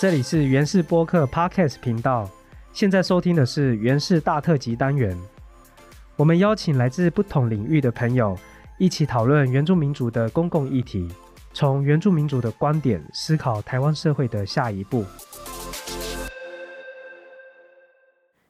这里是原氏播客 Podcast 频道，现在收听的是原氏大特辑单元。我们邀请来自不同领域的朋友，一起讨论原住民族的公共议题，从原住民族的观点思考台湾社会的下一步。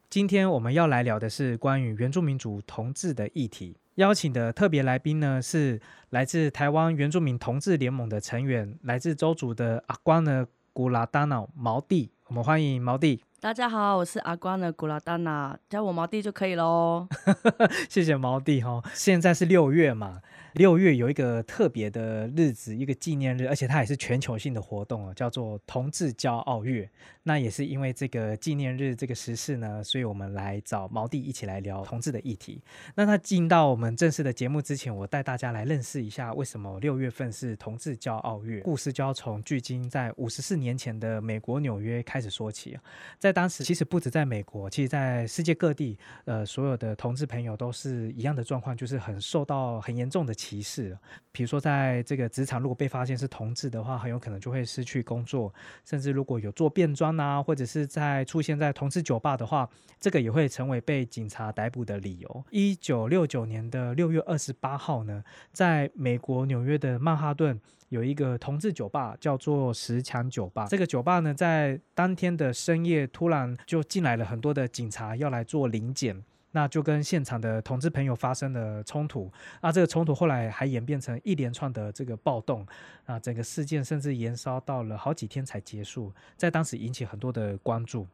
今天我们要来聊的是关于原住民族同志的议题。邀请的特别来宾呢，是来自台湾原住民同志联盟的成员，来自周族的阿光呢古拉达瑙毛弟。我们欢迎毛弟。大家好，我是阿关的古拉丹娜，叫我毛弟就可以喽。谢谢毛弟哈。现在是六月嘛。六月有一个特别的日子，一个纪念日，而且它也是全球性的活动哦，叫做同志骄傲月。那也是因为这个纪念日这个时事呢，所以我们来找毛弟一起来聊同志的议题。那他进到我们正式的节目之前，我带大家来认识一下为什么六月份是同志骄傲月。故事就要从距今在五十四年前的美国纽约开始说起。在当时，其实不止在美国，其实在世界各地，呃，所有的同志朋友都是一样的状况，就是很受到很严重的。歧视，比如说在这个职场，如果被发现是同志的话，很有可能就会失去工作，甚至如果有做变装啊，或者是在出现在同志酒吧的话，这个也会成为被警察逮捕的理由。一九六九年的六月二十八号呢，在美国纽约的曼哈顿有一个同志酒吧，叫做十强酒吧。这个酒吧呢，在当天的深夜突然就进来了很多的警察，要来做临检。那就跟现场的同志朋友发生了冲突，啊这个冲突后来还演变成一连串的这个暴动，啊，整个事件甚至延烧到了好几天才结束，在当时引起很多的关注。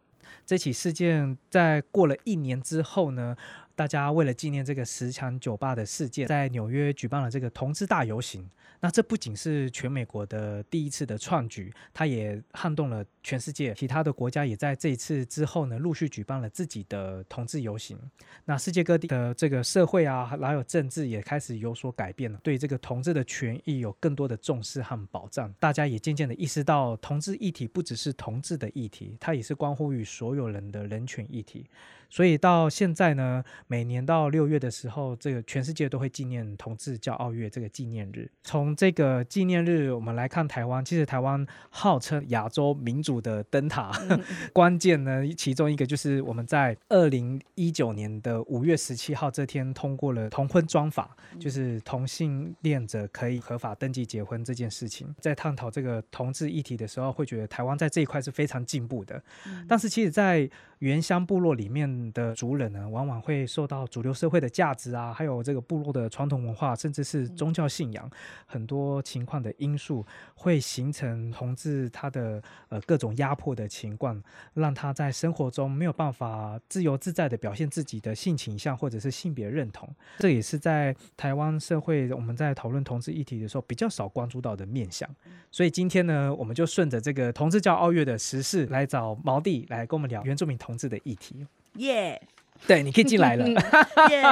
这起事件在过了一年之后呢？大家为了纪念这个十强酒吧的事件，在纽约举办了这个同志大游行。那这不仅是全美国的第一次的创举，它也撼动了全世界。其他的国家也在这一次之后呢，陆续举办了自己的同志游行。那世界各地的这个社会啊，还有政治也开始有所改变了，对这个同志的权益有更多的重视和保障。大家也渐渐的意识到，同志议题不只是同志的议题，它也是关乎于所有人的人权议题。所以到现在呢，每年到六月的时候，这个全世界都会纪念同志骄傲月这个纪念日。从这个纪念日，我们来看台湾，其实台湾号称亚洲民主的灯塔。关键呢，其中一个就是我们在二零一九年的五月十七号这天通过了同婚专法，就是同性恋者可以合法登记结婚这件事情。在探讨这个同志议题的时候，会觉得台湾在这一块是非常进步的。但是其实，在原乡部落里面的族人呢，往往会受到主流社会的价值啊，还有这个部落的传统文化，甚至是宗教信仰很多情况的因素，会形成同志他的呃各种压迫的情况，让他在生活中没有办法自由自在的表现自己的性倾向或者是性别认同。这也是在台湾社会我们在讨论同志议题的时候比较少关注到的面向。所以今天呢，我们就顺着这个同志教奥月的时事来找毛弟来跟我们聊原住民同。同志的议题，耶！对，你可以进来了，耶！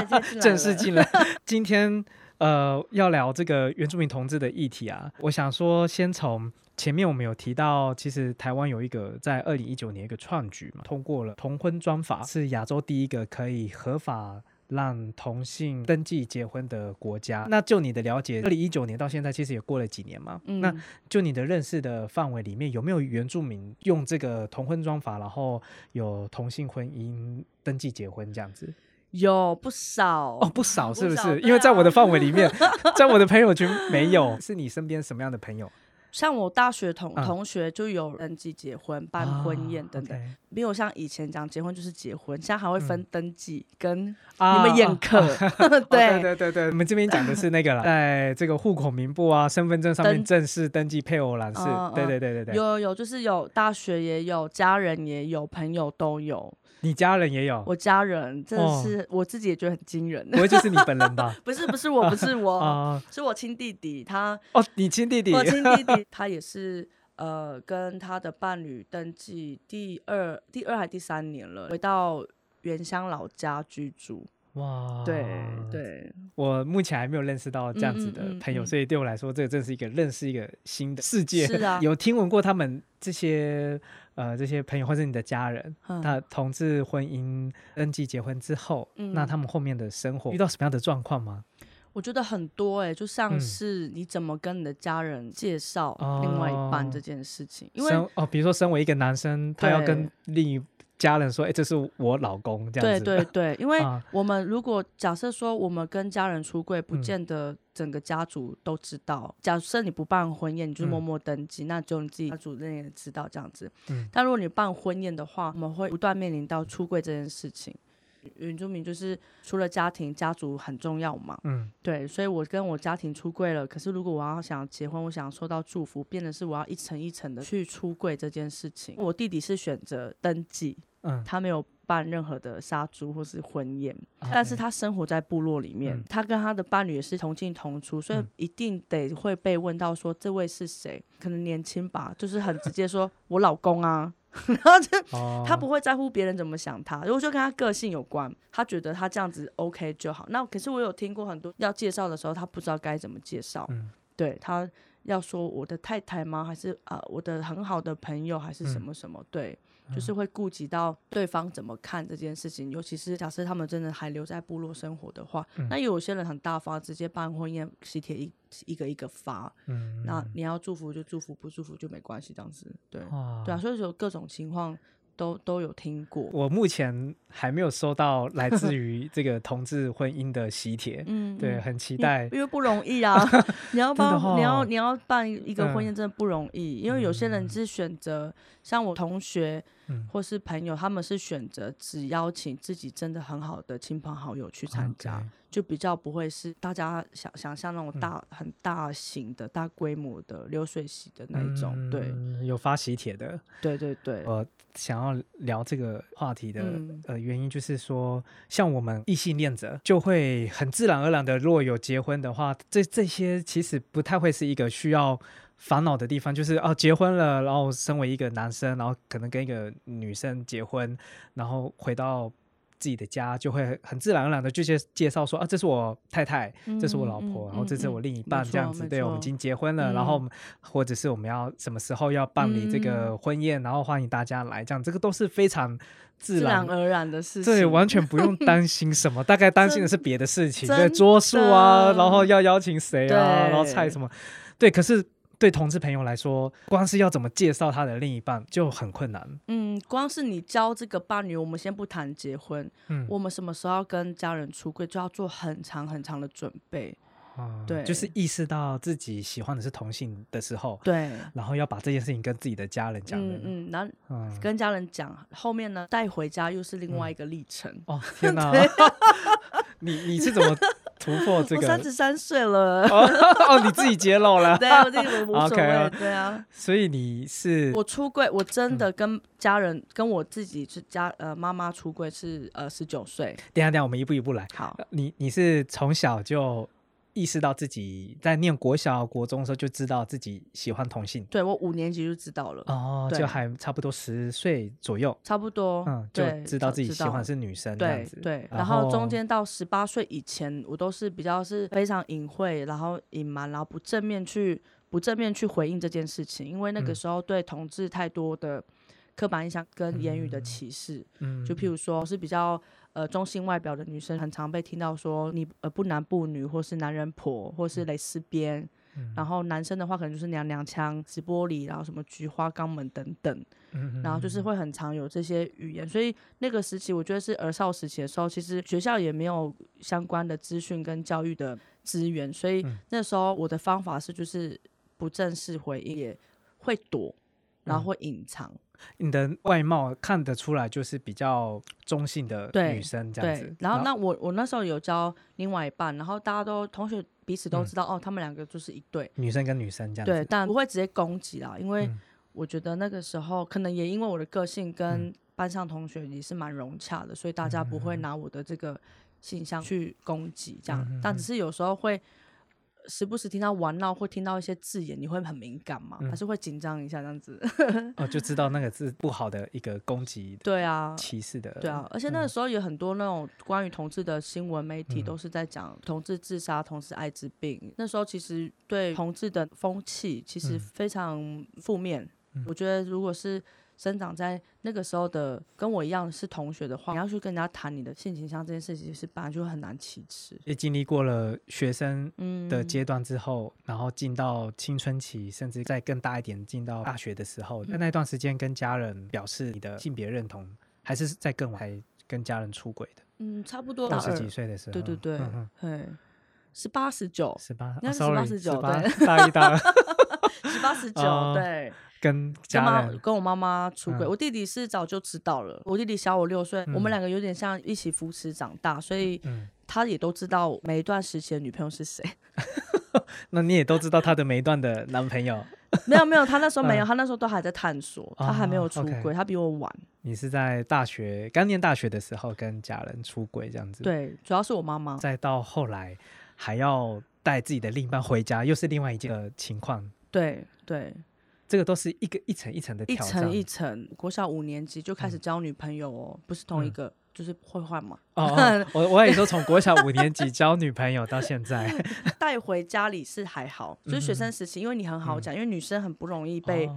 正式进来。今天呃，要聊这个原住民同志的议题啊。我想说，先从前面我们有提到，其实台湾有一个在二零一九年一个创举嘛，通过了同婚专法，是亚洲第一个可以合法。让同性登记结婚的国家，那就你的了解，二零一九年到现在其实也过了几年嘛。那就你的认识的范围里面，有没有原住民用这个同婚装法，然后有同性婚姻登记结婚这样子？有不少哦，不少是不是？因为在我的范围里面，在我的朋友圈没有。是你身边什么样的朋友？像我大学同同学就有登记结婚、办婚宴等等，没有像以前讲结婚就是结婚，现在还会分登记跟你们宴客。对对对对，我们这边讲的是那个了，在这个户口名簿啊、身份证上面正式登记配偶栏是，对对对对对，有有有，就是有大学也有，家人也有，朋友都有。你家人也有，我家人真的是我自己也觉得很惊人。不会就是你本人吧？不是不是我不是我，是我亲弟弟他。哦，你亲弟弟，我亲弟弟 他也是呃跟他的伴侣登记第二第二还第三年了，回到原乡老家居住。哇，对对，我目前还没有认识到这样子的朋友，所以对我来说，这个真是一个认识一个新的世界。是啊，有听闻过他们这些呃这些朋友或者你的家人，他同志婚姻登记结婚之后，那他们后面的生活遇到什么样的状况吗？我觉得很多哎，就像是你怎么跟你的家人介绍另外一半这件事情，因为哦，比如说身为一个男生，他要跟另一家人说，哎，这是我老公这样子。对对对，因为我们如果假设说我们跟家人出柜，不见得整个家族都知道。假设你不办婚宴，你就默默登记，那只有你自己家族人也知道这样子。嗯。但如果你办婚宴的话，我们会不断面临到出柜这件事情。原住民就是除了家庭，家族很重要嘛。嗯，对，所以我跟我家庭出柜了。可是如果我要想结婚，我想受到祝福，变的是我要一层一层的去出柜这件事情。我弟弟是选择登记，嗯，他没有办任何的杀猪或是婚宴，但是他生活在部落里面，他跟他的伴侣也是同进同出，所以一定得会被问到说这位是谁？可能年轻吧，就是很直接说我老公啊。然后就他不会在乎别人怎么想他，如果就跟他个性有关，他觉得他这样子 OK 就好。那可是我有听过很多要介绍的时候，他不知道该怎么介绍。对他要说我的太太吗？还是啊我的很好的朋友？还是什么什么？对。就是会顾及到对方怎么看这件事情，尤其是假设他们真的还留在部落生活的话，那有些人很大方，直接办婚宴喜帖一一个一个发，嗯，那你要祝福就祝福，不祝福就没关系，这样子，对，对啊，所以说各种情况。都都有听过，我目前还没有收到来自于这个同志婚姻的喜帖，嗯，对，很期待，因为不容易啊，你要办，你要你要办一个婚宴真的不容易，因为有些人是选择，像我同学或是朋友，他们是选择只邀请自己真的很好的亲朋好友去参加。就比较不会是大家想想象那种大很大型的大规模的流水席的那一种，对，有发喜帖的，对对对。我想要聊这个话题的呃原因，就是说，像我们异性恋者，就会很自然而然的，如果有结婚的话，这这些其实不太会是一个需要烦恼的地方，就是哦，结婚了，然后身为一个男生，然后可能跟一个女生结婚，然后回到。自己的家就会很自然而然的就介介绍说啊，这是我太太，这是我老婆，然后这是我另一半，这样子。对，我们已经结婚了，然后或者是我们要什么时候要办理这个婚宴，然后欢迎大家来，这样这个都是非常自然而然的事情。对，完全不用担心什么，大概担心的是别的事情，对，桌数啊，然后要邀请谁啊，然后菜什么，对，可是。对同志朋友来说，光是要怎么介绍他的另一半就很困难。嗯，光是你交这个伴侣，我们先不谈结婚，嗯，我们什么时候要跟家人出柜，就要做很长很长的准备。对，就是意识到自己喜欢的是同性的时候，对，然后要把这件事情跟自己的家人讲。嗯嗯，然后跟家人讲，后面呢带回家又是另外一个历程。哦 天哪！你你是怎么？突破这个，三十三岁了哦，你自己揭露了，对，我自己无所谓，对啊。所以你是我出柜，我真的跟家人跟我自己是家呃妈妈出柜是呃十九岁。等下等下，我们一步一步来。好，你你是从小就。意识到自己在念国小、国中的时候就知道自己喜欢同性，对我五年级就知道了哦，就还差不多十岁左右，差不多，嗯，就知道自己喜欢是女生这样子。对，然后中间到十八岁以前，我都是比较是非常隐晦，然后隐瞒，然后不正面去不正面去回应这件事情，因为那个时候对同志太多的刻板印象跟言语的歧视，嗯，就譬如说是比较。呃，中性外表的女生很常被听到说你呃不男不女，或是男人婆，或是蕾丝边。然后男生的话可能就是娘娘腔、直玻璃，然后什么菊花肛门等等。然后就是会很常有这些语言，所以那个时期我觉得是儿少时期的时候，其实学校也没有相关的资讯跟教育的资源，所以那时候我的方法是就是不正式回应，也会躲，然后会隐藏。你的外貌看得出来就是比较中性的女生这样子。然后那我我那时候有教另外一半，然后大家都同学彼此都知道哦，他们两个就是一对女生跟女生这样子。对，但不会直接攻击啦，因为我觉得那个时候可能也因为我的个性跟班上同学也是蛮融洽的，所以大家不会拿我的这个形象去攻击这样。但只是有时候会。时不时听到玩闹，或听到一些字眼，你会很敏感吗？还是会紧张一下这样子？哦，就知道那个字不好的一个攻击，对啊，歧视的，对啊。而且那个时候有很多那种关于同志的新闻媒体，都是在讲同志自杀、同志艾滋病。那时候其实对同志的风气其实非常负面。我觉得如果是生长在那个时候的跟我一样是同学的话，你要去跟人家谈你的性倾向这件事情，是本来就很难启齿。也经历过了学生的阶段之后，然后进到青春期，甚至再更大一点进到大学的时候，那那段时间跟家人表示你的性别认同，还是在更晚跟家人出轨的？嗯，差不多二十几岁的时候，对对对，对，十八十九，十八，应该是十八十九，对，大一、大二，十八十九，对。跟家人跟我妈妈出轨，我弟弟是早就知道了。我弟弟小我六岁，我们两个有点像一起扶持长大，所以他也都知道每一段时期的女朋友是谁。那你也都知道他的每一段的男朋友？没有没有，他那时候没有，他那时候都还在探索，他还没有出轨，他比我晚。你是在大学刚念大学的时候跟家人出轨这样子？对，主要是我妈妈。再到后来还要带自己的另一半回家，又是另外一件情况。对对。这个都是一个一层一层的，一层一层。国小五年级就开始交女朋友哦，不是同一个，就是会换嘛。哦，我我也说从国小五年级交女朋友到现在，带回家里是还好，就是学生时期，因为你很好讲，因为女生很不容易被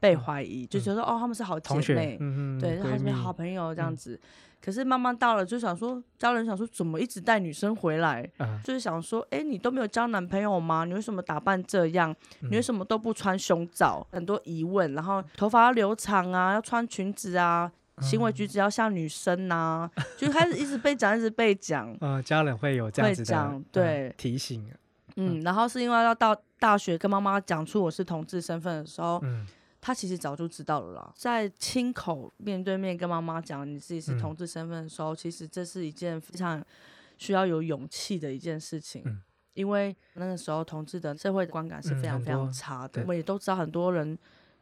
被怀疑，就觉得哦他们是好姐妹，对，他们好朋友这样子。可是慢慢到了，就想说，家人想说，怎么一直带女生回来？就是想说，哎，你都没有交男朋友吗？你为什么打扮这样？你为什么都不穿胸罩？很多疑问。然后头发要留长啊，要穿裙子啊，行为举止要像女生呐，就开始一直被讲，一直被讲。嗯，家人会有这样子的对提醒。嗯，然后是因为要到大学跟妈妈讲出我是同志身份的时候，嗯。他其实早就知道了啦，在亲口面对面跟妈妈讲你自己是同志身份的时候，其实这是一件非常需要有勇气的一件事情，因为那个时候同志的社会观感是非常非常差的。我们也都知道很多人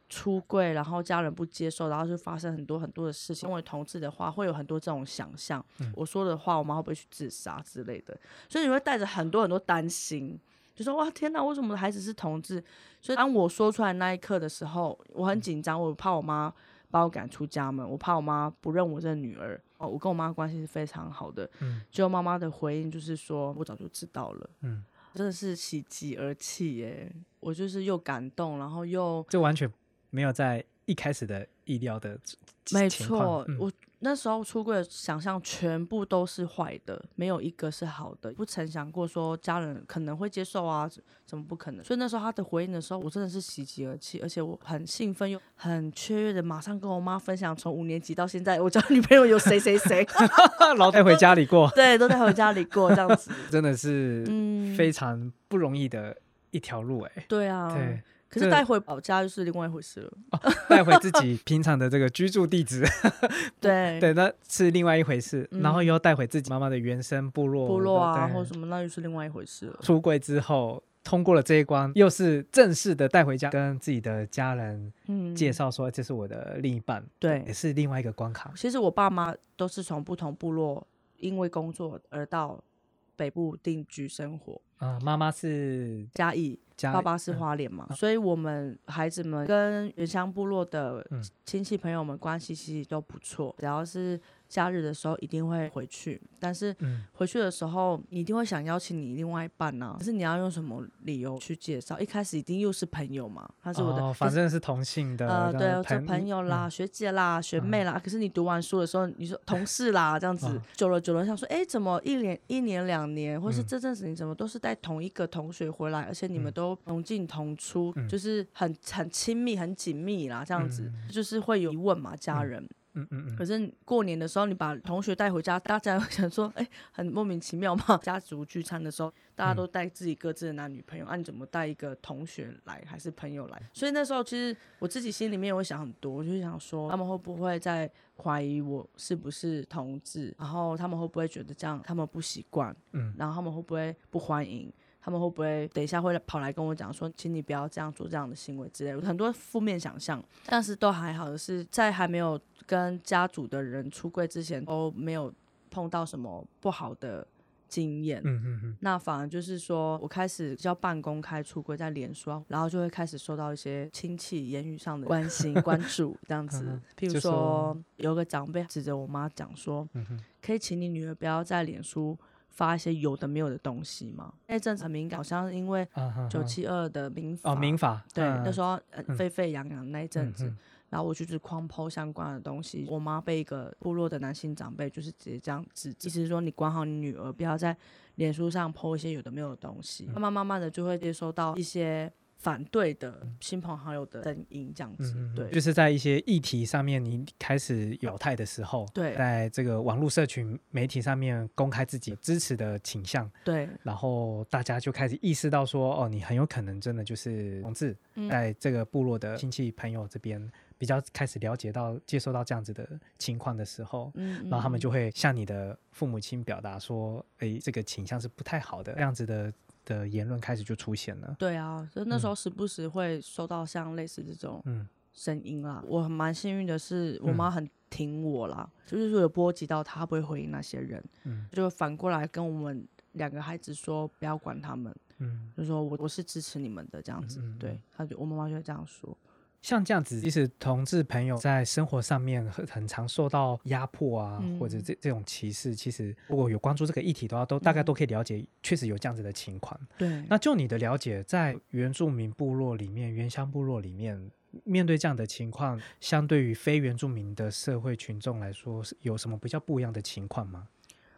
出柜，然后家人不接受，然后就发生很多很多的事情。因为同志的话，会有很多这种想象，我说的话，我妈会不会去自杀之类的，所以你会带着很多很多担心。就说哇天哪，为什么我的孩子是同志？所以当我说出来那一刻的时候，我很紧张，我怕我妈把我赶出家门，我怕我妈不认我这女儿。哦，我跟我妈关系是非常好的。嗯，结果妈妈的回应就是说，我早就知道了。嗯，真的是喜极而泣耶！我就是又感动，然后又这完全没有在一开始的意料的。没错，我。那时候出柜的想象全部都是坏的，没有一个是好的。不曾想过说家人可能会接受啊，怎么不可能？所以那时候他的回应的时候，我真的是喜极而泣，而且我很兴奋又很雀跃的，马上跟我妈分享，从五年级到现在，我交女朋友有谁谁谁，老带回家里过，对，都带回家里过这样子，真的是非常不容易的一条路哎。对啊，对。可是带回老家就是另外一回事了。带回自己平常的这个居住地址，对对，那是另外一回事。然后又带回自己妈妈的原生部落，部落啊，或什么，那又是另外一回事了。出柜之后通过了这一关，又是正式的带回家，跟自己的家人介绍说这是我的另一半，对，也是另外一个关卡。其实我爸妈都是从不同部落，因为工作而到北部定居生活。啊，妈妈是嘉义。爸爸是花莲嘛，所以我们孩子们跟原乡部落的亲戚朋友们关系其实都不错，只要是。假日的时候一定会回去，但是回去的时候你一定会想邀请你另外一半呢。可是你要用什么理由去介绍？一开始一定又是朋友嘛，他是我的，反正是同性的，呃，对，做朋友啦、学姐啦、学妹啦。可是你读完书的时候，你说同事啦，这样子，久了久了想说，哎，怎么一年一年两年，或是这阵子你怎么都是带同一个同学回来，而且你们都同进同出，就是很很亲密、很紧密啦，这样子，就是会有疑问嘛，家人。嗯嗯嗯。可是过年的时候，你把同学带回家，大家会想说，哎，很莫名其妙嘛。家族聚餐的时候，大家都带自己各自的男女朋友，啊，你怎么带一个同学来，还是朋友来？所以那时候其实我自己心里面会想很多，我就想说，他们会不会在怀疑我是不是同志？然后他们会不会觉得这样他们不习惯？嗯，然后他们会不会不欢迎？他们会不会等一下会跑来跟我讲说，请你不要这样做这样的行为之类，很多负面想象。但是都还好的是，在还没有跟家族的人出柜之前，都没有碰到什么不好的经验。嗯嗯嗯。那反而就是说我开始叫半公开出柜在脸书，然后就会开始受到一些亲戚言语上的关心关注这样子。譬如说有个长辈指着我妈讲说，可以请你女儿不要在脸书。发一些有的没有的东西嘛？那阵子很敏感，好像是因为九七二的民法哦，民法对，那时候沸沸扬扬那一阵子，然然后我就是狂抛相关的东西。我妈被一个部落的男性长辈就是直接这样指，意思是说你管好你女儿，不要在脸书上抛一些有的没有的东西。慢慢慢慢的就会接收到一些。反对的亲朋好友的声音，这样子，对，就是在一些议题上面，你开始表态的时候，对，在这个网络社群媒体上面公开自己支持的倾向，对，然后大家就开始意识到说，哦，你很有可能真的就是同志，在这个部落的亲戚朋友这边比较开始了解到、接受到这样子的情况的时候，嗯，然后他们就会向你的父母亲表达说，哎，这个倾向是不太好的，这样子的。的言论开始就出现了。对啊，所以那时候时不时会收到像类似这种声音啦。我蛮幸运的是，我妈很挺我啦，就是说有波及到她，不会回应那些人。嗯，就反过来跟我们两个孩子说，不要管他们。嗯，就说我我是支持你们的这样子。对，她就我妈妈就会这样说。像这样子，即使同志朋友在生活上面很很常受到压迫啊，或者这这种歧视，其实如果有关注这个议题的话，都大概都可以了解，确实有这样子的情况。对，那就你的了解，在原住民部落里面、原乡部落里面，面对这样的情况，相对于非原住民的社会群众来说，是有什么比较不一样的情况吗？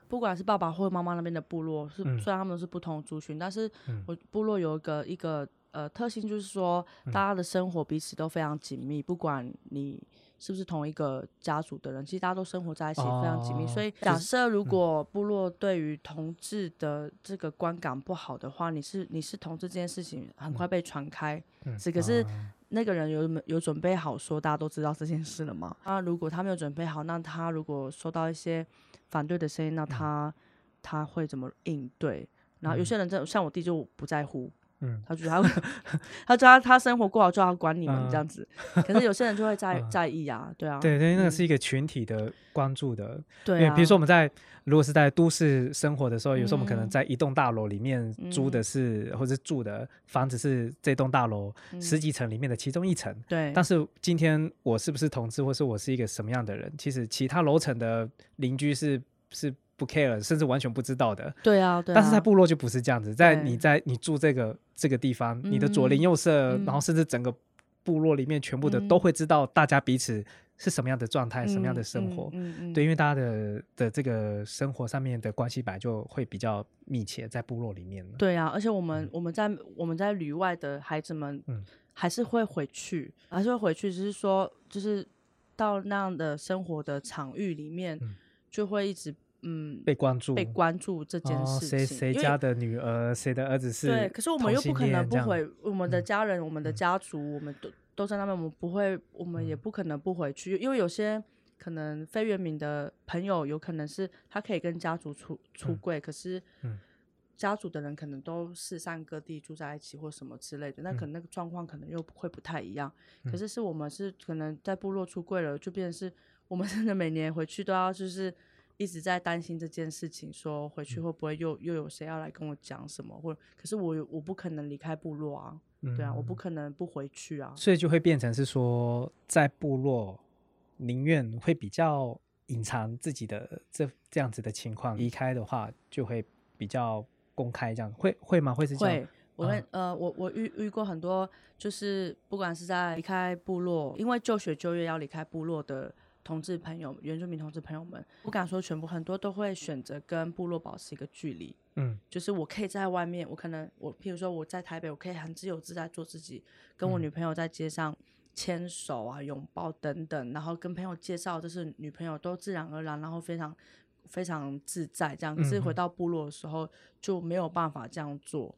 不管是爸爸或妈妈那边的部落，是虽然他们是不同族群，但是我部落有一个一个。呃，特性就是说，大家的生活彼此都非常紧密，不管你是不是同一个家族的人，其实大家都生活在一起，非常紧密。所以，假设如果部落对于同志的这个观感不好的话，你是你是同志这件事情很快被传开。是，可是那个人有有准备好说大家都知道这件事了吗？那如果他没有准备好，那他如果收到一些反对的声音，那他他会怎么应对？然后有些人真像我弟就不在乎。嗯，他觉得 他，他觉得他生活过好就要管你们这样子，可是有些人就会在在意啊，对啊，对对，那个是一个群体的关注的，对啊，比如说我们在如果是在都市生活的时候，有时候我们可能在一栋大楼里面租的。是或者住的房子是这栋大楼十几层里面的其中一层，对，但是今天我是不是同志，或是我是一个什么样的人，其实其他楼层的邻居是是。不 care，甚至完全不知道的。对啊，对。但是在部落就不是这样子，在你在你住这个这个地方，你的左邻右舍，然后甚至整个部落里面全部的都会知道大家彼此是什么样的状态，什么样的生活。嗯嗯。对，因为大家的的这个生活上面的关系本来就会比较密切，在部落里面。对啊，而且我们我们在我们在旅外的孩子们，嗯，还是会回去，还是会回去，只是说就是到那样的生活的场域里面，就会一直。嗯，被关注，被关注这件事情，谁谁家的女儿，谁的儿子是？对，可是我们又不可能不回我们的家人，我们的家族，我们都都在那边，我们不会，我们也不可能不回去，因为有些可能非原民的朋友，有可能是他可以跟家族出出柜，可是家族的人可能都四散各地住在一起或什么之类的，那可能那个状况可能又会不太一样。可是是我们是可能在部落出柜了，就变成是我们真的每年回去都要就是。一直在担心这件事情，说回去会不会又又有谁要来跟我讲什么？或者，可是我我不可能离开部落啊，对啊，我不可能不回去啊。所以就会变成是说，在部落宁愿会比较隐藏自己的这这样子的情况，离开的话就会比较公开，这样会会吗？会是这样？会，我会呃，我我遇遇过很多，就是不管是在离开部落，因为就学就业要离开部落的。同志朋友、原住民同志朋友们，不敢说全部，很多都会选择跟部落保持一个距离。嗯，就是我可以在外面，我可能我，譬如说我在台北，我可以很自由自在做自己，跟我女朋友在街上牵手啊、拥抱等等，然后跟朋友介绍就是女朋友，都自然而然，然后非常非常自在这样。可是回到部落的时候就没有办法这样做。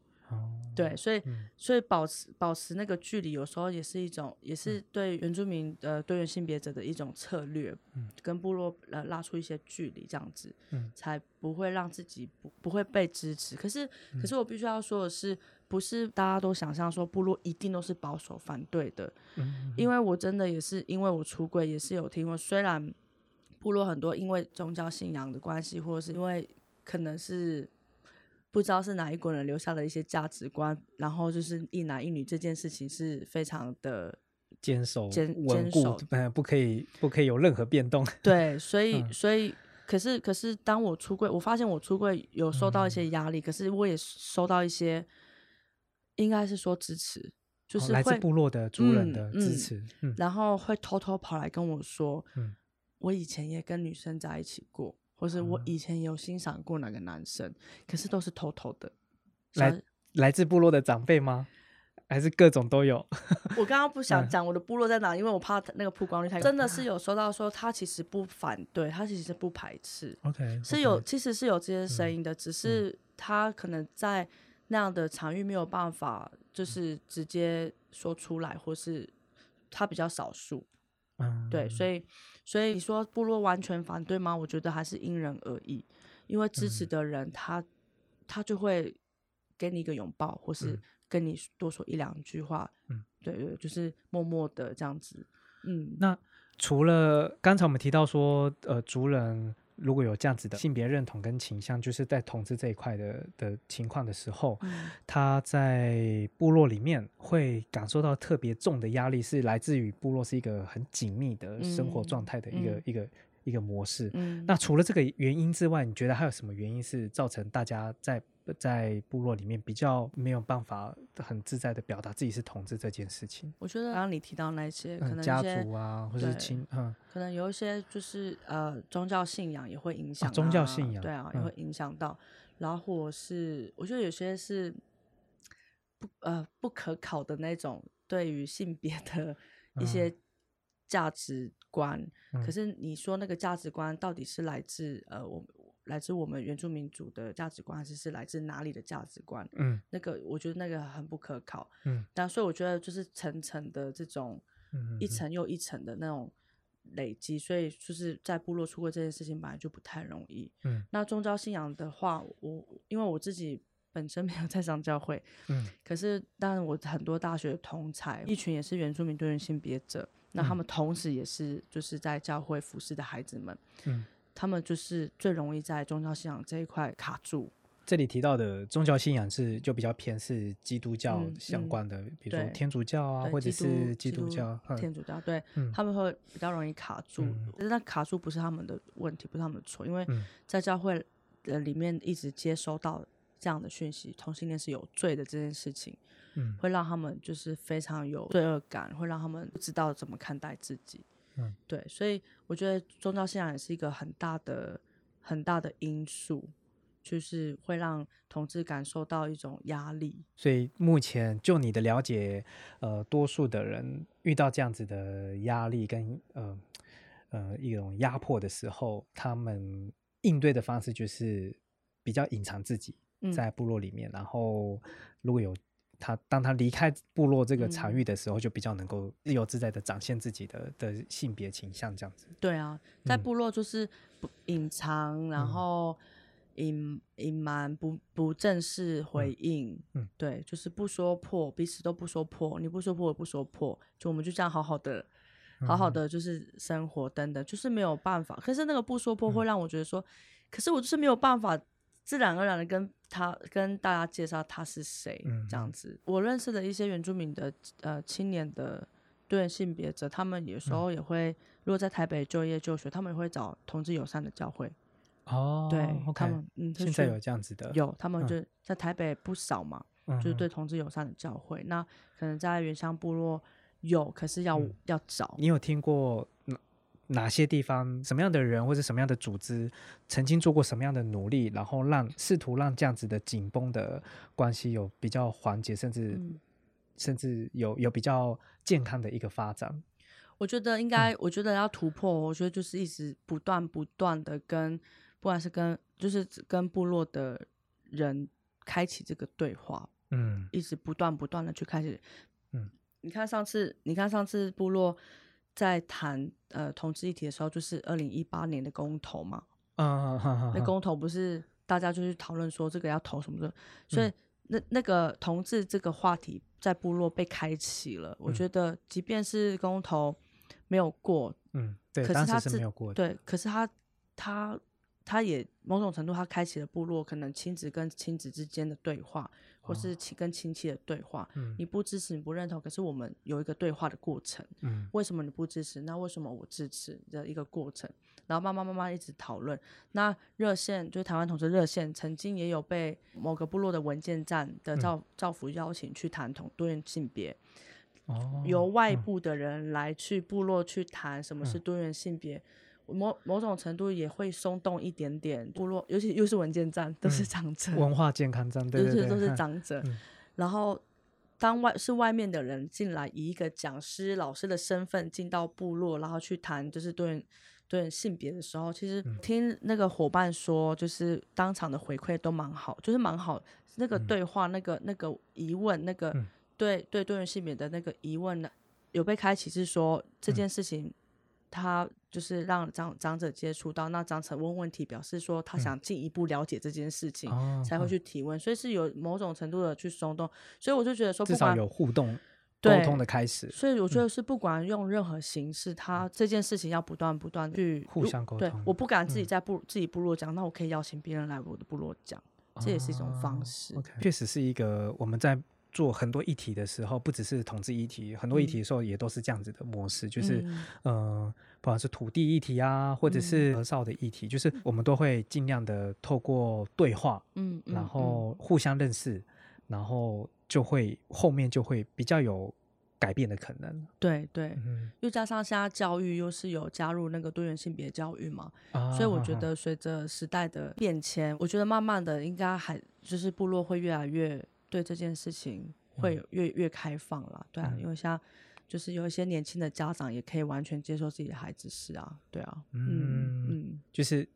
对，所以所以保持保持那个距离，有时候也是一种，也是对原住民呃多元性别者的一种策略，跟部落呃拉出一些距离，这样子，才不会让自己不不会被支持。可是可是我必须要说的是，不是大家都想象说部落一定都是保守反对的，因为我真的也是因为我出轨，也是有听过，虽然部落很多因为宗教信仰的关系，或者是因为可能是。不知道是哪一国人留下的一些价值观，然后就是一男一女这件事情是非常的坚守、坚坚守，嗯，不可以不可以有任何变动。对，所 以所以可是可是当我出柜，我发现我出柜有受到一些压力，可是我也收到一些，应该是说支持，就是来自部落的族人嗯的支嗯持，嗯。然后会偷偷跑来跟我说，嗯。我以前也跟女生在一起过，或是我啊以前有欣赏过哪个男生，可是都是偷偷的。来来自部落的长辈吗？还是各种都有？我刚刚不 想嗯讲我的部落在哪，因为我怕那个曝光率太高。真的是有收到说他其实不反对，他其实不排斥，OK，是有其实是有这些声音的，嗯只是他可能在那样的场域没有办法就是直接说出来，或是他比较少数。嗯，对，所以以所以你说部落完全反对吗？我觉得还是因人而异，因为支持嗯。的人他他就会给你一个拥抱，或是嗯。跟你多说一两句话，嗯，对对，就是默默的这样子，嗯，那除了刚才我们提到说，呃，族人如果有这样子的性别认同跟倾向，就是在统治这一块的的情况的时候，嗯。他在部落里面会感受到特别重的压力，是来自于部落是一个很紧密的生活状嗯态的一个、嗯。一个一个模式。嗯，那除了这个原因之外，你觉得还有什么原因是造成大家在在部落里面比较没有办法很自在的表达自己是同志这件事情？我觉得刚刚你提到那些，可嗯，家能一些族啊，或是亲，嗯可能有一些就是呃宗教信仰也会影响、啊宗教信仰对啊，也嗯会影响到。然后或是我觉得有些是不呃不可考的那种对于性别的 一些价值观。嗯可是你说那个价值观到底是来自呃我来自我们原住民族的价值观，还是是来自哪里的价值观？嗯那个我觉得那个很不可靠。嗯但所以我觉得就是层层的这种一层又一层的那种累积，所以就是在部落出柜这件事情本来就不太容易。嗯那宗教信仰的话，我因为我自己本身没有在上教会，嗯可是当然我很多大学同才一群也是原住民多元性别者，那他嗯们同时也是就是在教会服侍的孩子们，嗯。他们就是最容易在宗教信仰这一块卡住。这里提到的宗教信仰是就比较偏是基督教相关的，比如说天主教啊，或者是基督教。嗯天主教，对、嗯他们会比较容易卡住。嗯可是那卡住不是他们的问题，不是他们的错，因为嗯在教会呃里面一直接收到这样的讯息，同性恋是有罪的这件事情，嗯会让他们就是非常有罪恶感，会让他们不知道怎么看待自己。嗯，对，所以我觉得宗教信仰也是一个很大的很大的因素，就是会让同志感受到一种压力。所以目前就你的了解，呃，多数的人遇到这样子的压力跟呃呃一种压迫的时候，他们应对的方式就是比较隐藏自己嗯在部落里面，然后如果有他当他离开部落这个场域嗯的时候，就比较能够自由自在的展现自己的的性别倾向这样子。对啊，在嗯。部落就是不隐藏，然嗯。后隐隐瞒，不不正式回应，嗯。对，就是不说破，彼此都不说破，你不说破，我不说破，就我们就这样好好的。好好嗯的就是生活等等，就是没有办法。可是那个不说破嗯。会让我觉得说，可是我就是没有办法自然而然的跟他跟大家介绍他是谁嗯这样子。我认识的一些原住民的呃青年的多元性别者，他们有嗯时候也会，如果在台北就业就学，他们也会找同志友善的教会。哦，对他们，嗯，就现在有这样子的，有，他们嗯就在台北不少嘛，嗯就是对同志友善的教会。那可能在原乡部落有，可是要、嗯要找。你有听过哪哪些地方、什么样的人或者什么样的组织曾经做过什么样的努力，然后让试图让这样子的紧绷的关系有比较缓解，甚至、嗯甚至有有比较健康的一个发展？我觉得应该，我觉得要突破，我觉得就是一直不断不断的跟，不管是跟就是跟部落的人开启这个对话，嗯一直不断不断的去开始。嗯，你看上次，你看上次部落在谈呃同志议题的时候，就是二零一八年的公投嘛，嗯，那那公投不是大家就去讨论说这个要投什么的，所以嗯。那那个同志这个话题在部落被开启了。我嗯。觉得即便是公投没有过，嗯，对，可是他自没有过的，对，可是他他他也某种程度，他开启了部落可能亲子跟亲子之间的对话，或是亲跟亲戚的对话。嗯，你不支持，你不认同，可是我们有一个对话的过程。嗯，为什么你不支持？那为什么我支持的一个过程？然后慢慢慢慢一直讨论。那热线就是台湾同志热线，曾经也有被某个部落的文件站的赵赵福邀请去谈同多元性别。哦，由外部的人来去部落去谈什么是多元性别。某某种程度也会松动一点点，部落尤其又是文件站，都是长者，文化健康站，对对对，都是长者。然后当外是外面的人进来，以一个讲师、老师的身份进到部落，然后去谈就是对对性别的时候，其实听那个伙伴说，就是当场的回馈都蛮好，就是蛮好。那个对话，那个那个疑问，那个对对多元性别的那个疑问呢，有被开启，是说这件事情。他就是让长长者接触到，那长者问问题，表示说他想进一步了解这件事情，才会去提问，所以是有某种程度的去松动。所以我就觉得说，至少有互动沟通的开始。所以我觉得是不管用任何形式，他这件事情要不断不断去互相沟通。对，我不敢自己在部自己部落讲，那我可以邀请别人来我的部落讲，这也是一种方式。确实是一个我们在。做很多议题的时候，不只是统治议题，很多议题的时候也都是这样子的模式，就是呃，不管是土地议题啊，或者是和少的议题，就是我们都会尽量的透过对话，嗯，然后互相认识，然后就会后面就会比较有改变的可能。对对，又加上现在教育又是有加入那个多元性别教育嘛，所以我觉得随着时代的变迁，我觉得慢慢的应该还就是部落会越来越。对这件事情会越越开放了，对啊，因为像就是有一些年轻的家长也可以完全接受自己的孩子是啊，对啊，嗯嗯，就是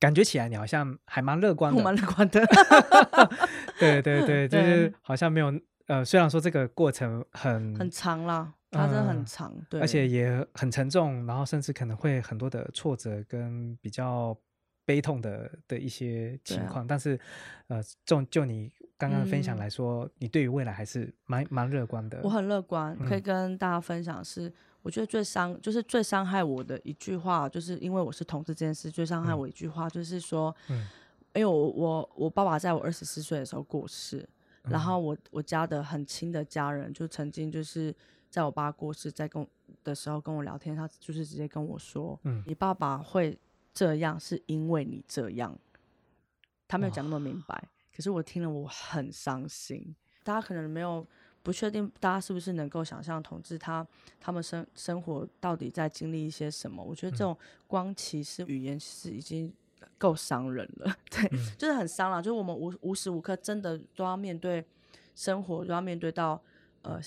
感觉起来你好像还蛮乐观的，蛮乐观的，对 对对，就是好像没有呃，虽然说这个过程很很长啦，它真的很长，对，而且也很沉重，然后甚至可能会很多的挫折跟比较。悲痛的的一些情况，但是，呃，就就你刚刚分享来说，你对于未来还是蛮蛮乐观的。我很乐观，可以跟大家分享是，我觉得最伤就是最伤害我的一句话，就是因为我是同志这件事，最伤害我一句话就是说，嗯，因为我我我爸爸在我二十四岁的时候过世，然后我我家的很亲的家人就曾经就是在我爸过世在跟的时候跟我聊天，他就是直接跟我说，嗯，你爸爸会。这样是因为你这样，他没有讲那么明白，可是我听了我很伤心。大家可能没有不确定，大家是不是能够想象同志他他们生生活到底在经历一些什么？我觉得这种光歧视语言其实已经够伤人了，对，就是很伤了。就是我们无无时无刻真的都要面对生活，都要面对到呃。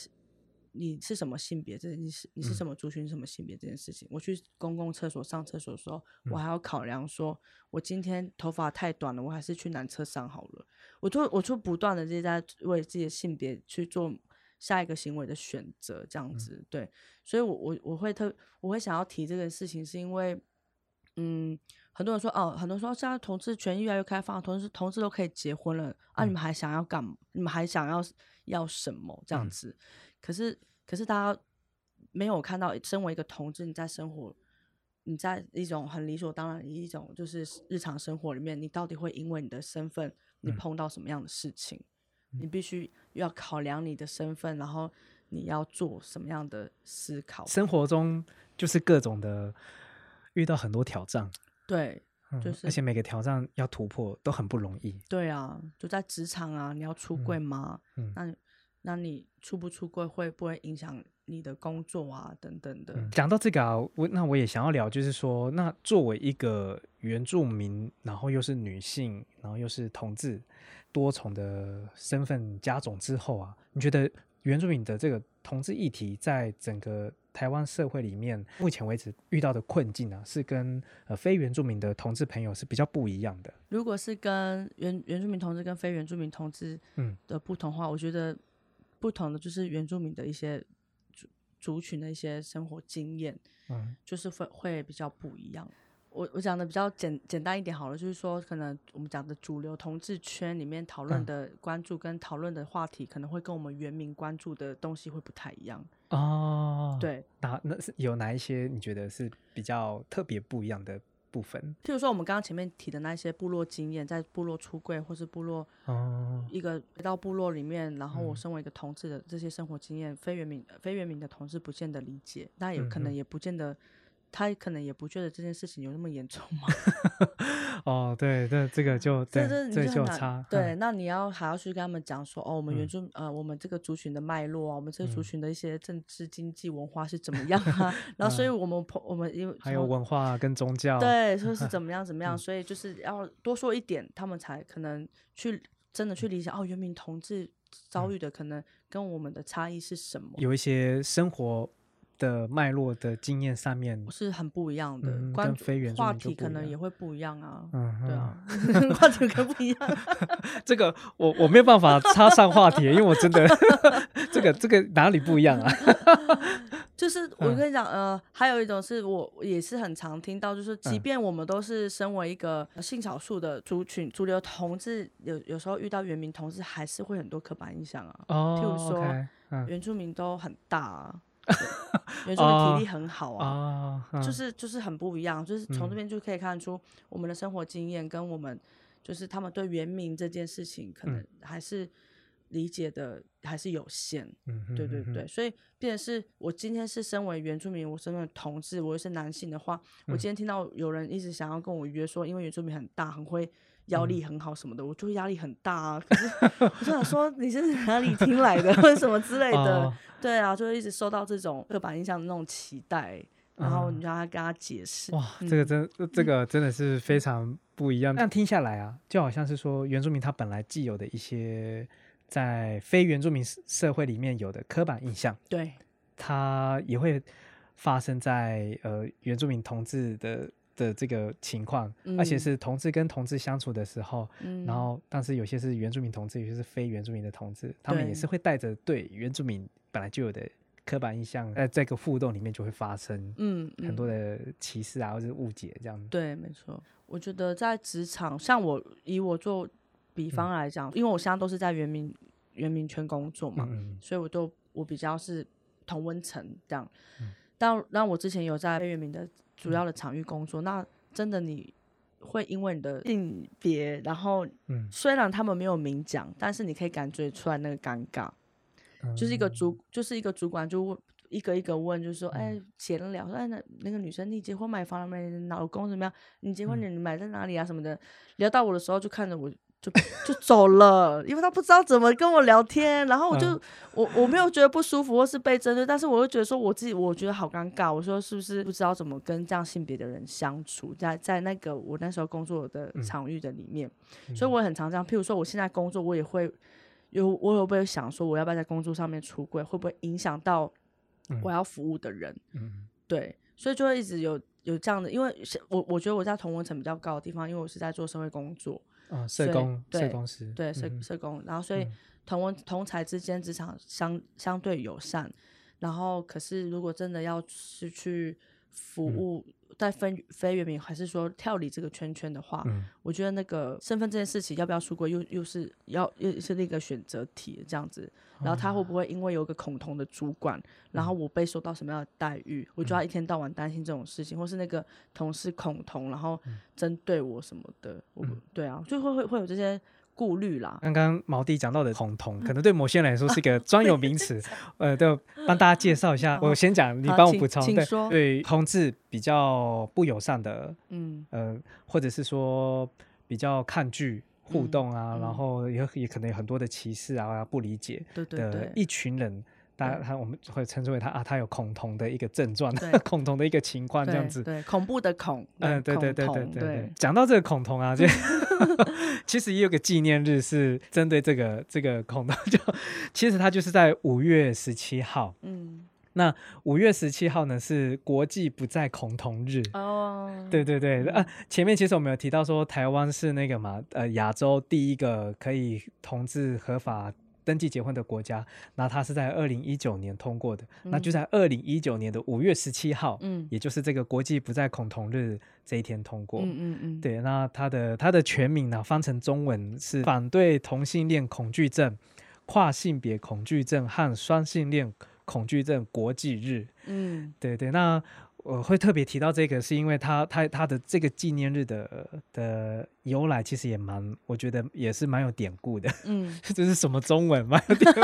你是什么性别？这你是你是什么族群？什么性别这件事情？我去公共厕所上厕所的时候，我还要考量说，我今天头发太短了，我还是去男厕上好了。我就我就不断的就在为自己的性别去做下一个行为的选择，这样子对。所以，我我我会特我会想要提这件事情，是因为，嗯，很多人说哦，很多人说现在同志权益越来越开放，同志同志都可以结婚了啊，你们还想要干嘛？你们还想要要什么？这样子。可是，可是大家没有看到，身为一个同志，你在生活，你在一种很理所当然的一种就是日常生活里面，你到底会因为你的身份，你碰到什么样的事情？你必须要考量你的身份，然后你要做什么样的思考？生活中就是各种的遇到很多挑战，对，就是而且每个挑战要突破都很不容易。对啊，就在职场啊，你要出柜吗？嗯，那。那你出不出柜会不会影响你的工作啊？等等的。讲到这个啊，我那我也想要聊，就是说，那作为一个原住民，然后又是女性，然后又是同志，多重的身份加种之后啊，你觉得原住民的这个同志议题，在整个台湾社会里面，目前为止遇到的困境啊，是跟呃非原住民的同志朋友是比较不一样的。如果是跟原原住民同志跟非原住民同志嗯的不同话，我觉得。不同的就是原住民的一些族族群的一些生活经验，嗯，就是会会比较不一样。我我讲的比较简简单一点好了，就是说可能我们讲的主流同志圈里面讨论的关注跟讨论的话题，可能会跟我们原民关注的东西会不太一样哦。对，那那是有哪一些你觉得是比较特别不一样的部分。譬如说，我们刚刚前面提的那些部落经验，在部落出柜，或是部落哦一个回到部落里面，然后我身为一个同志的这些生活经验，非原民非原民的同志不见得理解，那也可能也不见得。他可能也不觉得这件事情有那么严重嘛？哦，对，这这个就这这就差。对，那你要还要去跟他们讲说，哦，我们原住呃，我们这个族群的脉络啊，我们这个族群的一些政治、经济、文化是怎么样啊？然后，所以我们我们因为还有文化跟宗教，对，说是 怎么样怎么样，所以就是要多说一点，他们才可能去真的去理解哦，原民同志遭遇的可能跟我们的差异是什么？有一些生活。的脉络的经验上面是很不一样的，跟非原话题可能也会不一样啊。嗯，对啊，话题可不一样。这个我我没有办法插上话题，因为我真的 这个这个哪里不一样啊？就是我跟你讲，呃，还有一种是我也是很常听到，就是即便我们都是身为一个性少数的族群，主流同志，有有时候遇到原民同志，还是会很多刻板印象啊。哦，譬如说原住民都很大。啊。原住民体力很好啊，就是就是很不一样，就是从这边就可以看出我们的生活经验跟我们，就是他们对原民这件事情可能还是理解的还是有限，对对对，所以变成是我今天是身为原住民，我身为同志，我又是男性的话，我今天听到有人一直想要跟我约说，因为原住民很大，很会。腰力很好什么的，我就压力很大啊。可是我就想说，你是哪里听来的，或者什么之类的？对啊，就会一直受到这种刻板印象的那种期待，然后你让他跟他解释。哇，这个真这个真的是非常不一样。但听下来啊，就好像是说原住民他本来既有的一些在非原住民社会里面有的刻板印象，对，他也会发生在呃原住民同志的。的这个情况，而且是同志跟同志相处的时候，然后但是有些是原住民同志，有些是非原住民的同志，他们也是会带着对原住民本来就有的刻板印象，在这个互动里面就会发生，嗯，很多的歧视啊或者是误解这样。对，没错。我觉得在职场，像我以我做比方来讲，因为我现在都是在原民原民圈工作嘛，所以我都我比较是同温层这样。但那我之前有在非原民的。主要的场域工作，那真的你会因为你的性别，然后嗯虽然他们没有明讲，但是你可以感觉出来那个尴尬，就是一个主，就是一个主管就问一个一个问，就是说，哎，闲聊，说，哎，那那个女生，你结婚买房了没？老公怎么样？你结婚你买在哪里啊？什么的，聊到我的时候，就看着我。就就走了，因为他不知道怎么跟我聊天，然后我就我我没有觉得不舒服或是被针对，但是我又觉得说我自己我觉得好尴尬，我说是不是不知道怎么跟这样性别的人相处，在在那个我那时候工作的场域的里面，所以我很常这样。譬如说我现在工作，我也会有我有不会想说我要不要在工作上面出柜，会不会影响到我要服务的人？嗯，对，所以就会一直有有这样的，因为我我觉得我在同文层比较高的地方，因为我是在做社会工作。啊，社工，社工师，对，社社工，然后所以同文同才之间职场相相对友善，然后可是如果真的要是去服务在飞飞原名，还是说跳离这个圈圈的话，我觉得那个身份这件事情要不要出国，又又是要又是那个选择题这样子，然后他会不会因为有个恐同的主管，然后我被受到什么样的待遇，我就要一天到晚担心这种事情，或是那个同事恐同，然后针对我什么的，我对啊，就会会会有这些顾虑啦。刚刚毛弟讲到的红童，可能对某些人来说是一个专有名词，呃，就帮大家介绍一下。我先讲，你帮我补充。对，对，同志比较不友善的，嗯，呃，或者是说比较抗拒。互动啊，然后也也可能有很多的歧视啊，不理解的一群人，大家他我们会称之为他啊，他有恐同的一个症状，恐同的一个情况这样子，对恐怖的恐，嗯，对对对对对对。讲到这个恐同啊，就 其实也有个纪念日是针对这个这个恐同，就其实它就是在五月十七号，嗯。那五月十七号呢是国际不再恐同日哦，对对对，啊，前面其实我们有提到说台湾是那个嘛，呃，亚洲第一个可以同志合法登记结婚的国家，那它是在二零一九年通过的，那就在二零一九年的五月十七号，嗯，也就是这个国际不再恐同日这一天通过，嗯嗯嗯，对，那它的它的全名呢翻成中文是反对同性恋恐惧症、跨性别恐惧症和双性恋。恐惧症国际日，嗯，对对，那我会特别提到这个，是因为他他他的这个纪念日的的由来，其实也蛮，我觉得也是蛮有典故的。嗯，这是什么中文？蛮有典故。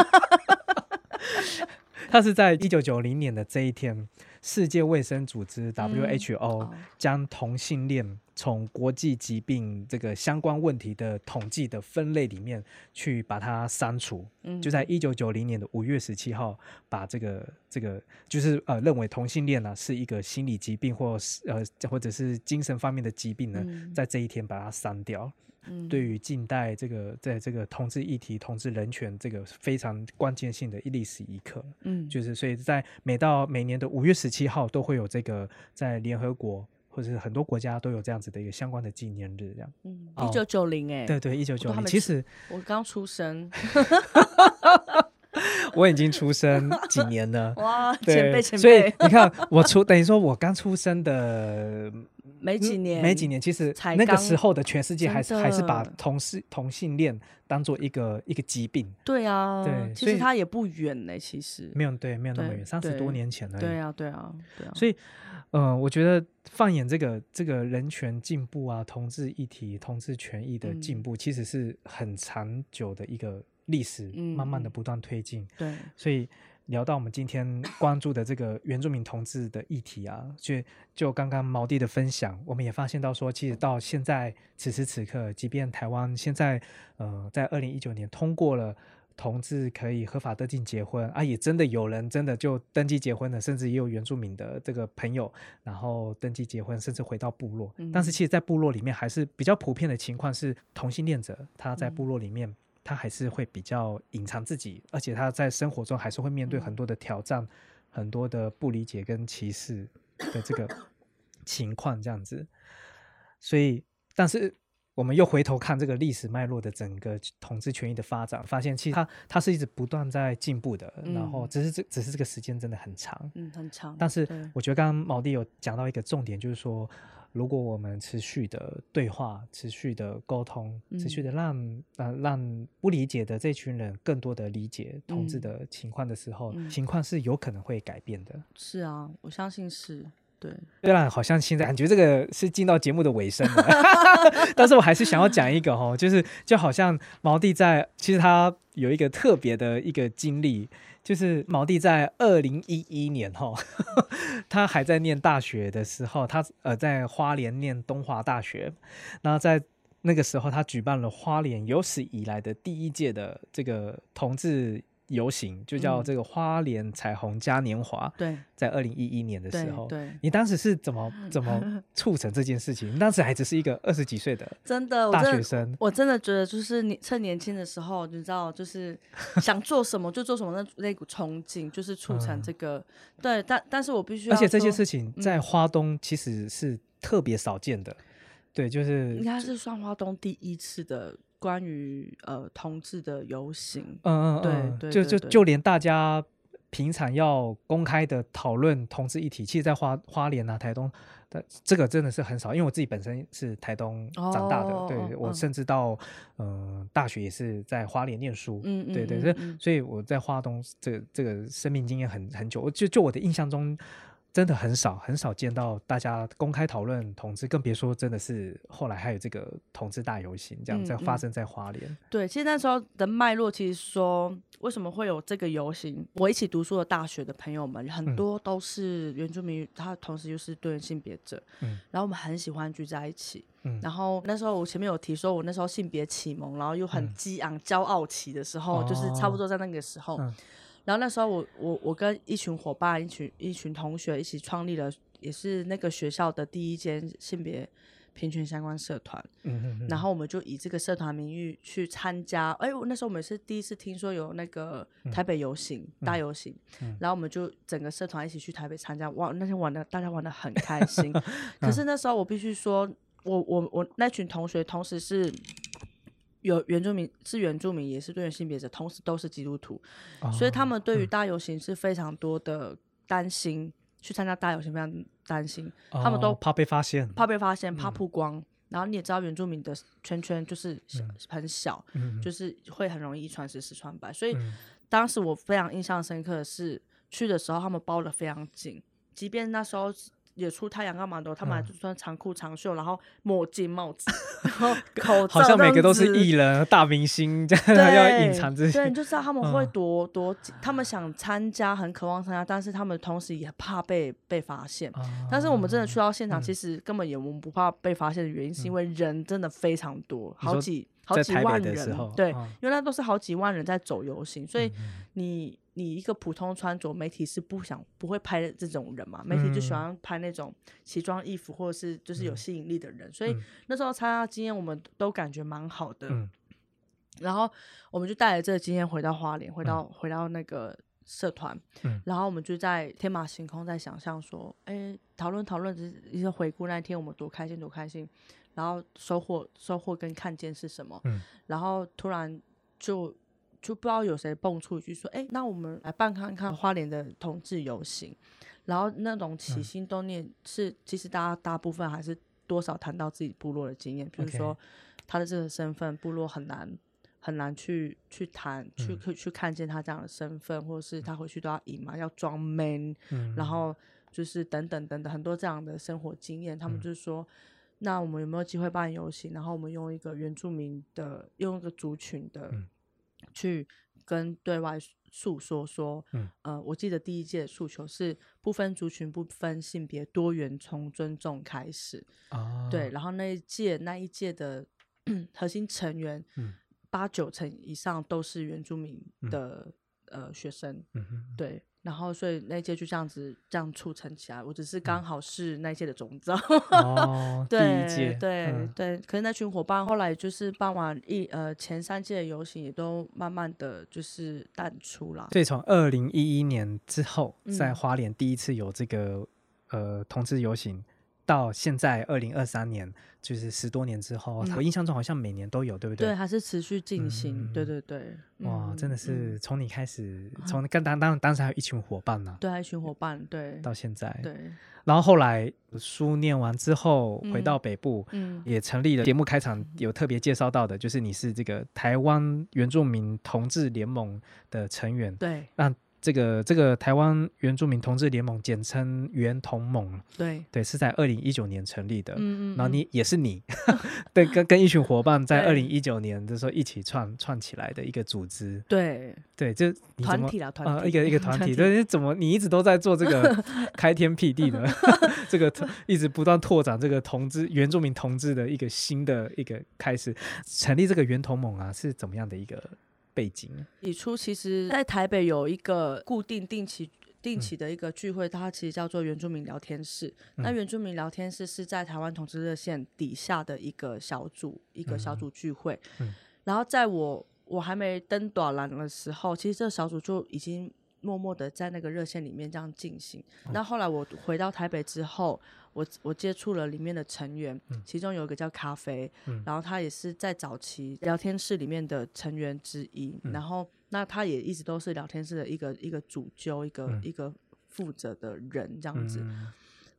他是在一九九零年的这一天，世界卫生组织 WHO 将同性恋从国际疾病这个相关问题的统计的分类里面去把它删除。嗯，就在一九九零年的五月十七号，把这个这个就是呃认为同性恋呢是一个心理疾病或呃或者是精神方面的疾病呢，在这一天把它删掉。对于近代这个在这个同志议题、同志人权这个非常关键性的历史一刻，嗯，就是所以在每到每年的五月十七号都会有这个在联合国或者是很多国家都有这样子的一个相关的纪念日，这样。嗯，一九九零哎，对对，一九九零，其实我刚出生，我已经出生几年了，哇，前辈前辈，所以你看我出等于说我刚出生的。没几年，没几年，其实那个时候的全世界还是还是把同事同性恋当做一个一个疾病。对啊，对，其实它也不远呢，其实没有对，没有那么远，三十多年前了。对啊，对啊，对啊。所以，呃，我觉得放眼这个这个人权进步啊，同志议题、同志权益的进步，其实是很长久的一个历史，慢慢的不断推进。对，所以。聊到我们今天关注的这个原住民同志的议题啊，就就刚刚毛弟的分享，我们也发现到说，其实到现在此时此刻，即便台湾现在呃在二零一九年通过了同志可以合法登记结婚啊，也真的有人真的就登记结婚了，甚至也有原住民的这个朋友，然后登记结婚，甚至回到部落。但是其实，在部落里面还是比较普遍的情况是，同性恋者他在部落里面。他还是会比较隐藏自己，而且他在生活中还是会面对很多的挑战，很多的不理解跟歧视的这个 情况，这样子。所以，但是我们又回头看这个历史脉络的整个统治权益的发展，发现其实它它是一直不断在进步的。然后，只是这只是这个时间真的很长，嗯，很长。但是我觉得刚刚毛弟有讲到一个重点，就是说。如果我们持续的对话、持续的沟通、持续的让呃让不理解的这群人更多的理解同志的情况的时候，情况是有可能会改变的。是啊，我相信是对。虽然好像现在感觉这个是进到节目的尾声了，但是我还是想要讲一个哈，就是就好像毛弟在其实他有一个特别的一个经历。就是毛弟在二零一一年哈，他还在念大学的时候，他呃在花莲念东华大学，那在那个时候，他举办了花莲有史以来的第一届的这个同志。游行就叫这个花莲彩虹嘉年华。对，在二零一一年的时候，对，你当时是怎么怎么 促成这件事情？你当时还只是一个二十几岁的真的大学生，我真的觉得就是你趁年轻的时候，你知道，就是 想做什么就做什么，那那股憧憬就是促成这个。对，但但是我必须，而且这件事情在花东其实是特别少见的。对，就是应该是算花东第一次的。关于呃同志的游行，嗯嗯，对，就就就连大家平常要公开的讨论同志议题，其实，在花花莲啊、台东的这个真的是很少，因为我自己本身是台东长大的，对我甚至到嗯大学也是在花莲念书，嗯嗯，对对，所以所以我在花东这个这个生命经验很很久，就就我的印象中。真的很少很少见到大家公开讨论同志，更别说真的是后来还有这个同志大游行这样在发生在花莲。对，其实那时候的脉络，其实说为什么会有这个游行？我一起读书的大学的朋友们，很多都是原住民，他同时又是多元性别者。嗯，然后我们很喜欢聚在一起。嗯，然后那时候我前面有提说，我那时候性别启蒙，然后又很激昂、骄傲起的时候，就是差不多在那个时候。然后那时候我我我跟一群伙伴、一群一群同学一起创立了，也是那个学校的第一间性别平权相关社团。嗯然后我们就以这个社团名誉去参加。哎，我那时候我们是第一次听说有那个台北游行大游行。嗯。然后我们就整个社团一起去台北参加，哇，那天玩的大家玩的很开心。可是那时候我必须说，我我我那群同学同时是。有原住民是原住民，也是多元性别者，同时都是基督徒，所以他们对于大游行是非常多的担心。去参加大游行非常担心，他们都怕被发现，怕被发现，怕曝光。然后你也知道，原住民的圈圈就是很小，就是会很容易一传十，十传百。所以当时我非常印象深刻的是，去的时候他们包的非常紧，即便那时候也出太阳干嘛的，他们还就穿长裤长袖，然后墨镜帽子，然后口罩，好像每个都是艺人、大明星，这样要隐藏这些。对，你就知道他们会多多，他们想参加，很渴望参加，但是他们同时也怕被被发现。但是我们真的去到现场，其实根本也我们不怕被发现的原因，是因为人真的非常多，好几好几万人，对，因为那都是好几万人在走游行，所以你。你一个普通穿着，媒体是不想不会拍这种人嘛？媒体就喜欢拍那种奇装异服或者是就是有吸引力的人，所以那时候参加经验我们都感觉蛮好的。然后我们就带着这个经验回到花莲，回到回到那个社团，然后我们就在天马行空在想象说，哎，讨论讨论，就是一些回顾那一天我们多开心多开心，然后收获收获跟看见是什么？然后突然就。就不知道有谁蹦出一句说：“哎，那我们来办看看花莲的同志游行。”然后那种起心动念是，其实大家大部分还是多少谈到自己部落的经验，比如说他的这个身份，部落很难很难去去谈，去去去看见他这样的身份，或者是他回去都要隐瞒，要装 man，然后就是等等等等很多这样的生活经验，他们就是说，那我们有没有机会办游行？然后我们用一个原住民的，用一个族群的。去跟对外诉说说，嗯，呃，我记得第一届诉求是不分族群、不分性别、多元，从尊重开始。哦，对，然后那一届那一届的 核心成员，嗯，八九成以上都是原住民的呃学生，嗯对。然后，所以那届就这样子这样促成起来。我只是刚好是那届的总招。哦，第一届，对对。可是那群伙伴后来就是办完一呃前三届的游行，也都慢慢的就是淡出了。所以从二零一一年之后，在花莲第一次有这个呃同志游行。到现在二零二三年，就是十多年之后，我印象中好像每年都有，对不对？对，还是持续进行。对对对。哇，真的是从你开始，从跟当当当时还有一群伙伴呢。对，一群伙伴，对。到现在。对。然后后来书念完之后，回到北部，嗯，也成立了节目开场有特别介绍到的，就是你是这个台湾原住民同志联盟的成员。对。那这个这个台湾原住民同志联盟，简称原同盟，对对，是在二零一九年成立的。嗯嗯，然后你也是你，对，跟跟一群伙伴在二零一九年的时候一起创创起来的一个组织。对对，就团体了，团体一个一个团体。对，怎么你一直都在做这个 开天辟地的这个，一直不断拓展这个同志原住民同志的一个新的一个开始，成立这个原同盟啊，是怎么样的一个？背景，起初其实，在台北有一个固定定期定期的一个聚会，它其实叫做原住民聊天室。那原住民聊天室是在台湾同志热线底下的一个小组，一个小组聚会。然后在我我还没登短栏的时候，其实这个小组就已经默默的在那个热线里面这样进行。那后来我回到台北之后。我我接触了里面的成员，其中有一个叫咖啡，然后他也是在早期聊天室里面的成员之一，然后那他也一直都是聊天室的一个一个主揪，一个一个负责的人这样子，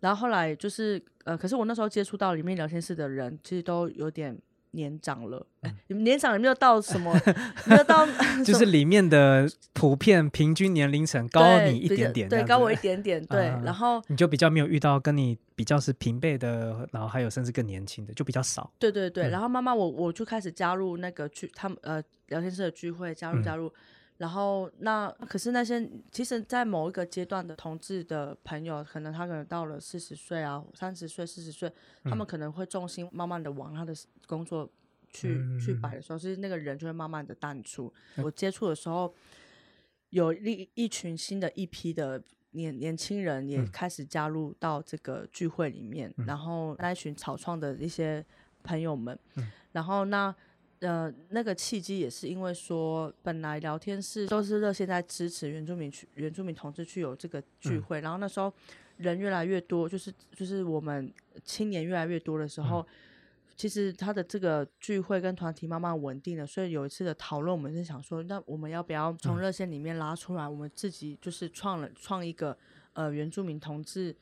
然后后来就是呃，可是我那时候接触到里面聊天室的人，其实都有点。年长了，年长有没有到什么？没有到 就是里面的普遍平均年龄层高你一点点，对，高我一点点，对。然后你就比较没有遇到跟你比较是平辈的，然后还有甚至更年轻的，就比较少。对对对，然后慢慢我我就开始加入那个聚，他们呃聊天室的聚会，加入加入。然后那可是那些其实，在某一个阶段的同志的朋友，可能他可能到了四十岁啊，三十岁、四十岁，他们可能会重心慢慢的往他的工作去去摆的时候，其实那个人就会慢慢的淡出。我接触的时候，有一一群新的一批的年年轻人也开始加入到这个聚会里面，然后那一群草创的一些朋友们，然后那。呃，那个契机也是因为说，本来聊天室都是热线在支持原住民去原住民同志去有这个聚会，然后那时候人越来越多，就是就是我们青年越来越多的时候，其实他的这个聚会跟团体慢慢稳定了，所以有一次的讨论，我们是想说，那我们要不要从热线里面拉出来，我们自己就是创了创一个呃原住民同志。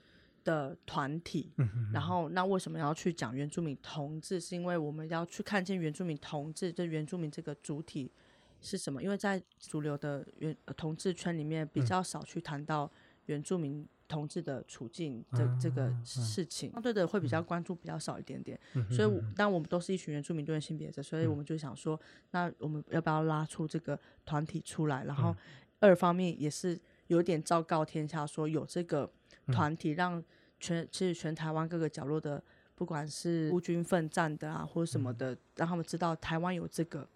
的团体，然后那为什么要去讲原住民同志？是因为我们要去看见原住民同志，就原住民这个主体是什么？因为在主流的原同志圈里面比较少去谈到原住民同志的处境这这个事情，相对的会比较关注比较少一点点。所以，当我们都是一群原住民多元性别者，所以我们就想说，那我们要不要拉出这个团体出来？然后，二方面也是有点昭告天下，说有这个团体，让全其实全台湾各个角落的，不管是孤军奋战的啊，或者什么的，让他们知道台湾有这个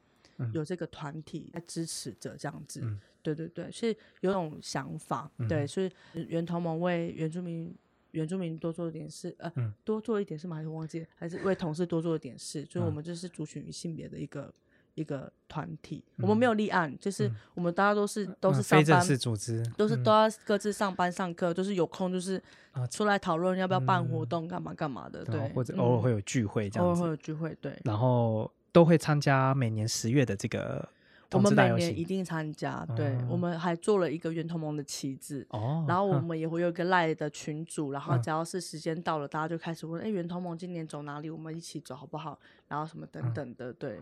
有这个团体在支持着这样子。对对对，是有种想法，对，所以原同盟为原住民原住民多做点事，呃，多做一点事吗？还是忘记？还是为同事多做一点事？所以我们这是族群与性别的一个一个团体，我们没有立案，就是我们大家都是都是上班，组织，都是都要各自上班上课，就是有空就是出来讨论要不要办活动，干嘛干嘛的，对，或者偶尔会有聚会这样子，偶尔会有聚会，对，然后都会参加每年十月的这个。我们每年一定参加，对，我们还做了一个圆同盟的旗帜，哦，然后我们也会有一个赖的群组，然后只要是时间到了，大家就开始问，哎，圆同盟今年走哪里？我们一起走好不好？然后什么等等的，对，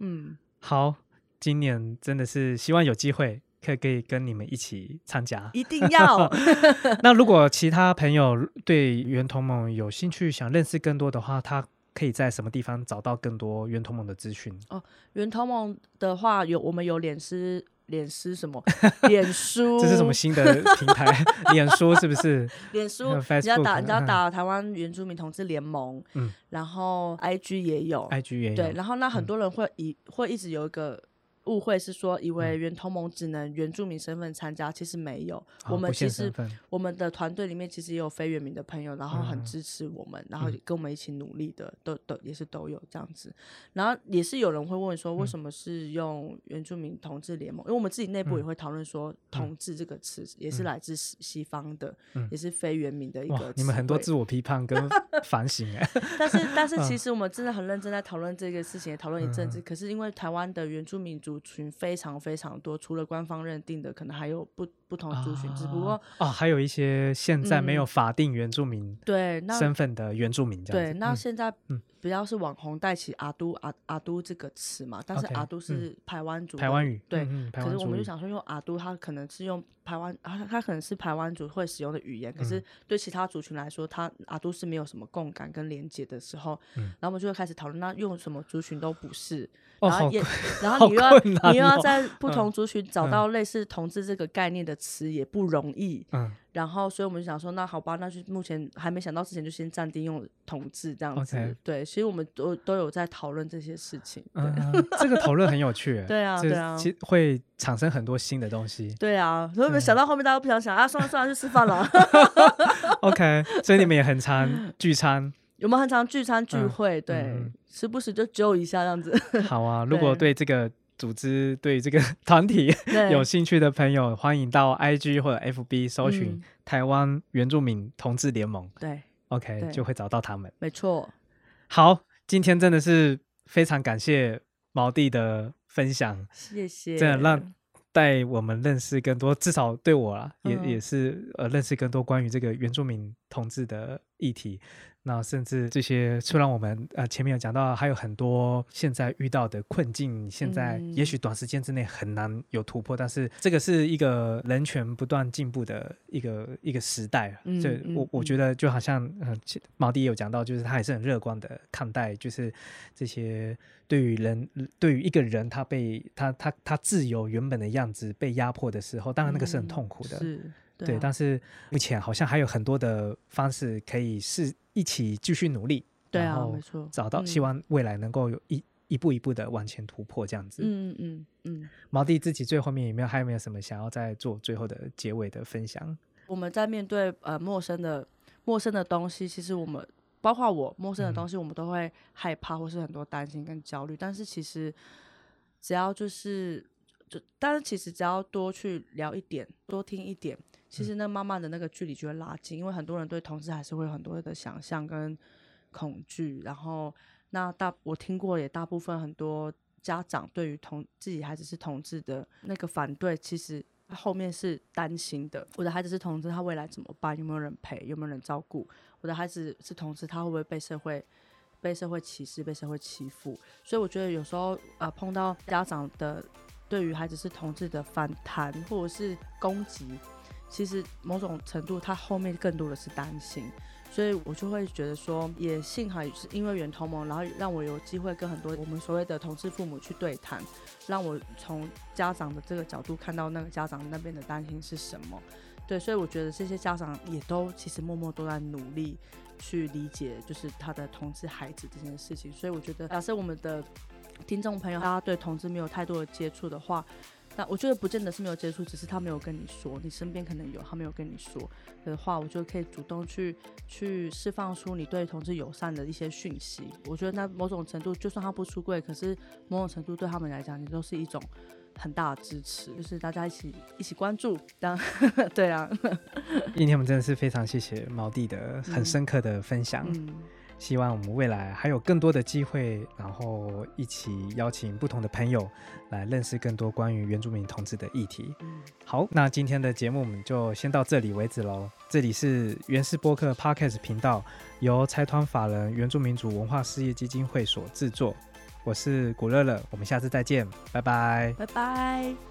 嗯，好，今年真的是希望有机会可以可以跟你们一起参加，一定要。那如果其他朋友对圆同盟有兴趣，想认识更多的话，他。可以在什么地方找到更多圆同盟的资讯？哦，圆同盟的话，有我们有脸书，脸书什么？脸书这是什么新的平台？脸书是不是？脸书你要打，你要打台湾原住民同志联盟，嗯，然后 IG 也有，IG 也有，对，然后那很多人会以会一直有一个。误会是说，以为原同盟只能原住民身份参加，其实没有。我们其实我们的团队里面其实也有非原民的朋友，然后很支持我们，然后跟我们一起努力的，都都也是都有这样子。然后也是有人会问说，为什么是用原住民同志联盟？因为我们自己内部也会讨论说，同志这个词也是来自西西方的，也是非原民的一个。你们很多自我批判跟 反省哎。但是但是 其实我们真的很认真在讨论这个事情，也讨论一阵子。可是因为台湾的原住民族。族群非常非常多，除了官方认定的，可能还有不不同族群。只不过啊，还有一些现在没有法定原住民对身份的原住民这样、嗯，对，那现在嗯。比较是网红带起阿都阿阿都这个词嘛，但是阿都是台湾族，台湾语对，可是我们就想说用阿都，他可能是用台湾，它它可能是台湾族会使用的语言，可是对其他族群来说，他阿都是没有什么共感跟连接的时候，然后我们就会开始讨论，那用什么族群都不是，然后也然 后你又要你又要在不同族群找到类似同志这个概念的词也不容易，嗯。然后，所以我们就想说，那好吧，那就目前还没想到之前，就先暂定用统治这样子。对，其实我们都都有在讨论这些事情。嗯，这个讨论很有趣。对啊，对啊，其实会产生很多新的东西。对啊，所以想到后面大家都不想想啊，算了算了，去吃饭了。OK，所以你们也很常聚餐。有没有很常聚餐聚会？对，时不时就揪一下这样子。好啊，如果对这个。组织对这个 团体有兴趣的朋友，欢迎到 IG 或者 FB 搜寻台湾原住民同志联盟。对，OK 就会找到他们。没错。好，今天真的是非常感谢毛弟的分享，谢谢，真的让带我们认识更多，至少对我啦，也也是呃认识更多关于这个原住民同志的议题。那甚至这些，虽然我们呃前面有讲到，还有很多现在遇到的困境，现在也许短时间之内很难有突破，但是这个是一个人权不断进步的一个一个时代。所以我我觉得就好像呃毛迪也有讲到，就是他也是很乐观的看待，就是这些对于人对于一个人他被他他他自由原本的样子被压迫的时候，当然那个是很痛苦的。是。对，但是目前好像还有很多的方式可以是一起继续努力，对啊，没错，找到希望未来能够有一一步一步的往前突破这样子。嗯嗯嗯。毛弟自己最后面有没有还有没有什么想要再做最后的结尾的分享？我们在面对呃陌生的陌生的东西，其实我们包括我陌生的东西，我们都会害怕或是很多担心跟焦虑。但是其实只要就是就，但是其实只要多去聊一点，多听一点。其实那慢慢的那个距离就会拉近，因为很多人对同志还是会有很多的想象跟恐惧。然后那大我听过也大部分很多家长对于同自己孩子是同志的那个反对，其实后面是担心的。我的孩子是同志，他未来怎么办？有没有人陪？有没有人照顾？我的孩子是同志，他会不会被社会被社会歧视？被社会欺负？所以我觉得有时候呃碰到家长的对于孩子是同志的反弹或者是攻击。其实某种程度，他后面更多的是担心。所以我就会觉得说，也幸好是因为原同盟，然后让我有机会跟很多我们所谓的同志父母去对谈，让我从家长的这个角度看到那个家长那边的担心是什么。对，所以我觉得这些家长也都其实默默都在努力去理解，就是他的同志孩子这件事情。所以我觉得，假设我们的听众朋友大家对同志没有太多的接触的话，那我觉得不见得是没有接触，只是他没有跟你说，你身边可能有，他没有跟你说的话，我就可以主动去去释放出你对同志友善的一些讯息。我觉得那某种程度，就算他不出柜，可是某种程度对他们来讲，你都是一种很大的支持，就是大家一起一起关注。当 对啊，今天我们真的是非常谢谢毛弟的很深刻的分享。希望我们未来还有更多的机会，然后一起邀请不同的朋友来认识更多关于原住民同志的议题。好，那今天的节目我们就先到这里为止喽。这里是原氏播客 Podcast 频道，由财团法人原住民族文化事业基金会所制作。我是古乐乐，我们下次再见，拜拜，拜拜。